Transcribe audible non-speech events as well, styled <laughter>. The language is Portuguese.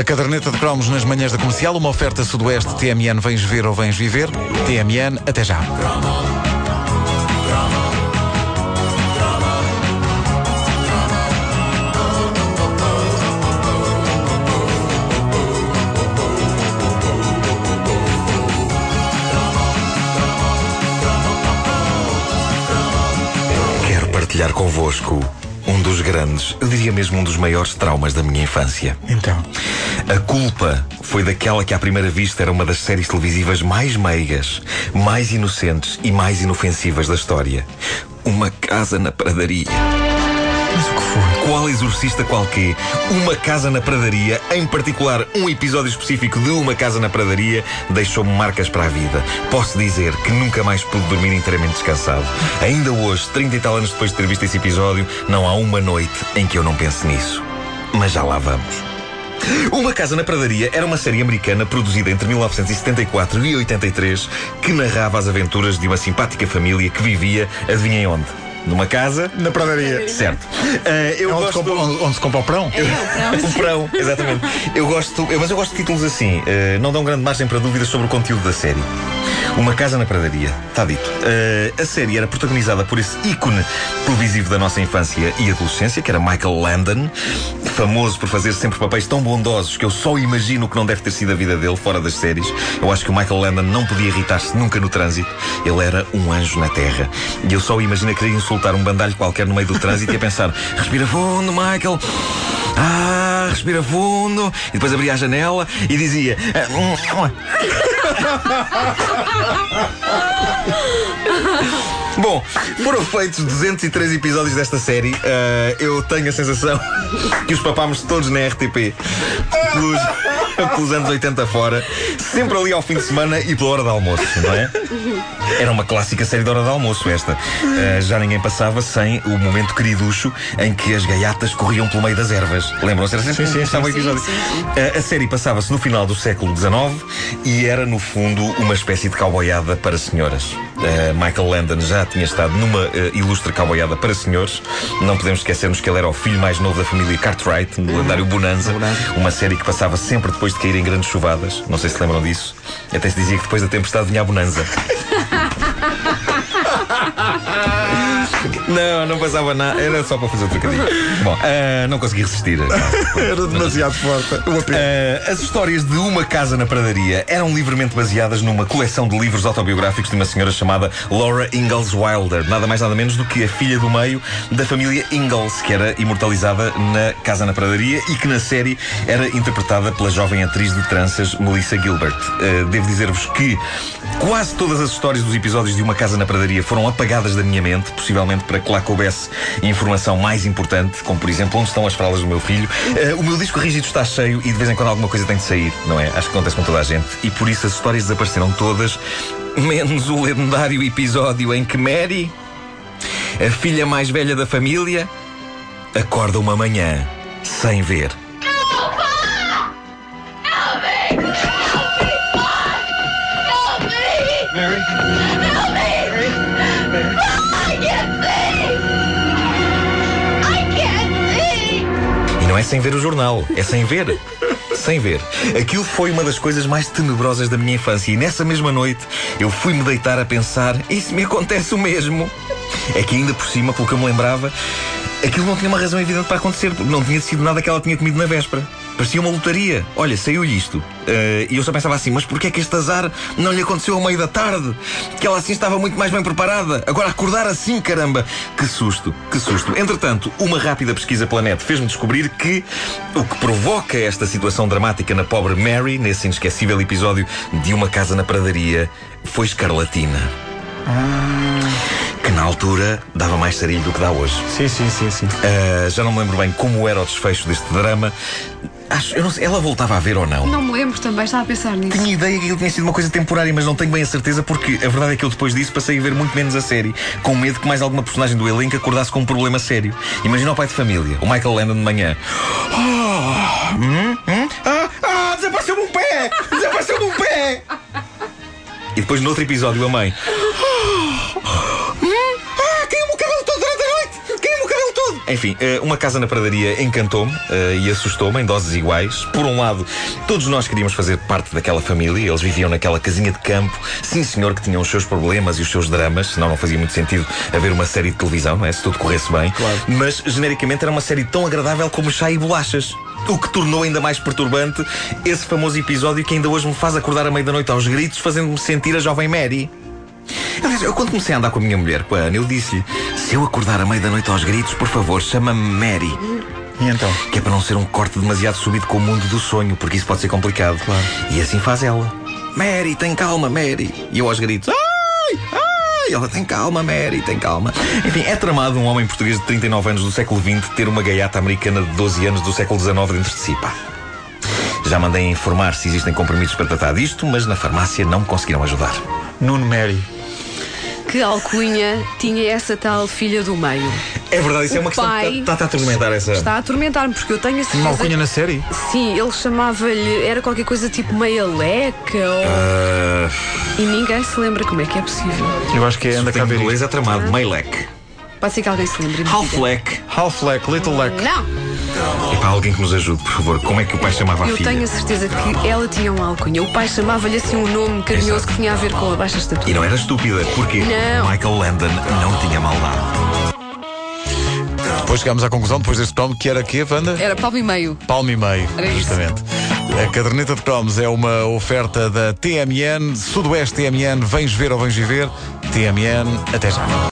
A caderneta de cromos nas manhãs da comercial, uma oferta sudoeste TMN Vens Ver ou Vens Viver. TMN, até já. Quero partilhar convosco um dos grandes, eu diria mesmo um dos maiores traumas da minha infância. Então. A culpa foi daquela que à primeira vista era uma das séries televisivas mais meigas, mais inocentes e mais inofensivas da história. Uma casa na pradaria. Mas o que foi? Qual exorcista qualquer, uma casa na pradaria, em particular um episódio específico de uma casa na pradaria, deixou-me marcas para a vida. Posso dizer que nunca mais pude dormir inteiramente descansado. Ainda hoje, 30 e tal anos depois de ter visto esse episódio, não há uma noite em que eu não pense nisso. Mas já lá vamos. Uma Casa na Pradaria era uma série americana produzida entre 1974 e 83 que narrava as aventuras de uma simpática família que vivia, adivinhem onde? Numa casa Na pradaria. Certo. Eh, eu É onde, se gosto... compra, onde, onde se compra o prão? O prão, <laughs> exatamente. Eu gosto, eu- mas eu gosto de títulos assim. eh, não dão grande margem para dúvidas sobre o conteúdo da série. Uma Casa na Pradaria, está dito. Eh, a série era protagonizada por esse ícone televisivo da nossa infância e adolescência, que era Michael Landon, famoso por fazer sempre papéis tão bondosos que eu só imagino que não deve ter sido a vida dele fora das séries. Eu acho que o Michael Landon não podia irritar-se nunca no trânsito. Ele era um anjo na terra. E eu só imagino a querer insultar um bandalho qualquer no meio do trânsito e a pensar: <laughs> respira fundo, Michael. Ah, respira fundo. E depois abria a janela e dizia. "Ah, <laughs> Bom, foram feitos 203 episódios desta série. Ah, eu tenho a sensação <laughs> que os papámos todos na RTP pelos, <laughs> pelos anos 80 fora, sempre ali ao fim de semana e pela hora de almoço, não é? Era uma clássica série de hora de almoço esta. Ah, já ninguém passava sem o momento queriducho em que as gaiatas corriam pelo meio das ervas. Lembram-se? Era sempre Sim, sim, estava sim, episódio. sim, Ah, a série passava-se no final do século XIX e era, no fundo, uma espécie de cowboyada para senhoras. Ah, Michael Landon já tinha estado numa ilustre cowboyada para senhores. Não podemos esquecermos que ele era o filho mais novo da família Cartwright, no lendário Bonanza. Uma série que passava sempre depois de cair em grandes chuvadas. Não sei se lembram disso. Até se dizia que depois da tempestade vinha a Bonanza. <laughs> Não, não passava nada. Era só para fazer o trocadilho. Bom, ah, não consegui resistir. <laughs> Era demasiado forte. Uh, as histórias de Uma Casa na Pradaria eram livremente baseadas numa coleção de livros autobiográficos de uma senhora chamada Laura Ingalls Wilder, nada mais nada menos do que a filha do meio da família Ingalls, que era imortalizada na Casa na Pradaria e que na série era interpretada pela jovem atriz de tranças Melissa Gilbert. Uh, devo dizer-vos que quase todas as histórias dos episódios de Uma Casa na Pradaria foram apagadas da minha mente, possivelmente para que lá coubesse informação mais importante, como por exemplo onde estão as fraldas do meu filho. Uh, o meu disco rígido está cheio e de vez em quando alguma coisa tem de sair, não é? Acho que acontece com toda a gente. E por isso as histórias desapareceram todas, menos o lendário episódio em que Mary, a filha mais velha da família, acorda uma manhã sem ver. Help me! Mary? Help me! Mary? I can't see! I é sem ver o jornal, é sem ver. Sem ver. Aquilo foi uma das coisas mais tenebrosas da minha infância. E nessa mesma noite eu fui-me deitar a pensar: isso me acontece o mesmo. É que ainda por cima, pelo que eu me lembrava, aquilo não tinha uma razão evidente para acontecer, porque não tinha sido nada que ela tinha comido na véspera. Parecia uma lotaria. Olha, saiu-lhe isto. Eh, e eu só pensava assim, mas porquê é que este azar não lhe aconteceu ao meio da tarde? Que ela assim estava muito mais bem preparada. Agora acordar assim, caramba! Que susto, que susto. Entretanto, uma rápida pesquisa pela net fez-me descobrir que o que provoca esta situação dramática na pobre Mary, nesse inesquecível episódio de Uma Casa na Pradaria, foi escarlatina. Que na altura dava mais sarilho do que dá hoje. Sim, sim, sim, sim. Ah, já não me lembro bem como era o desfecho deste drama. Acho, eu não sei, ela voltava a ver ou não. Não me lembro também, estava a pensar nisso. Tinha ideia que aquilo tinha sido uma coisa temporária, mas não tenho bem a certeza porque a verdade é que eu depois disso passei a ver muito menos a série, com medo que mais alguma personagem do elenco acordasse com um problema sério. Imagina o pai de família, o Michael Landon de manhã. Ah, hum, hum, ah, ah, desapareceu-me um pé! Desapareceu-me um pé! E depois no outro episódio a mãe. Enfim, eh, uma casa na pradaria encantou-me eh, e assustou-me em doses iguais. Por um lado, todos nós queríamos fazer parte daquela família. Eles viviam naquela casinha de campo. Sim, senhor, que tinham os seus problemas e os seus dramas, senão não fazia muito sentido haver uma série de televisão, não é? Se tudo corresse bem. Claro. Mas, genericamente, era uma série tão agradável como chá e bolachas. O que tornou ainda mais perturbante esse famoso episódio que ainda hoje me faz acordar à meia da noite aos gritos, fazendo-me sentir a jovem Mary. Aliás, eu quando comecei a andar com a minha mulher, com a Ana, eu disse-lhe: se eu acordar à meia da noite aos gritos, por favor, chama-me Mary. E então? Que é para não ser um corte demasiado súbito com o mundo do sonho, porque isso pode ser complicado. Claro. E assim faz ela. Mary, tem calma, Mary. E eu aos gritos: ai, ai. Ela tem calma, Mary, tem calma. Enfim, é tramado um homem português de 39 anos do século XX ter uma gaiata americana de 12 anos do século XIX dentro de si, pá. Já mandei informar se existem compromissos para tratar disto, mas na farmácia não me conseguiram ajudar. Nuno Mary. Que alcunha tinha essa tal filha do meio? É verdade, isso é O uma questão pai que está, está a atormentar essa. Está a atormentar-me, porque eu tenho a Uma certeza. alcunha na série? Sim, ele chamava-lhe. Era qualquer coisa tipo meia leca ou. Ah, E ninguém se lembra como é que é possível. Eu acho que é anda cá ver. inglês é tramado, Maylek. Pode ser que alguém se lembre. Half. Leck. Half Leck, Little Leck. Não! E alguém que nos ajude, por favor, como é que o pai chamava a Eu filha? tenho a certeza que ela tinha uma alcunha. O pai chamava-lhe assim um nome carinhoso Exato. que tinha a ver com a baixa E estatura. não era estúpida, porque Não. Michael Landon não tinha maldade. Depois chegámos à conclusão, depois deste cromo, que era quê, Wanda? Era palmo e meio. Palmo e meio, Era isso. justamente. A caderneta de cromos é uma oferta da TMN, Sudoeste TMN, vens ver ou vens viver. TMN, até já.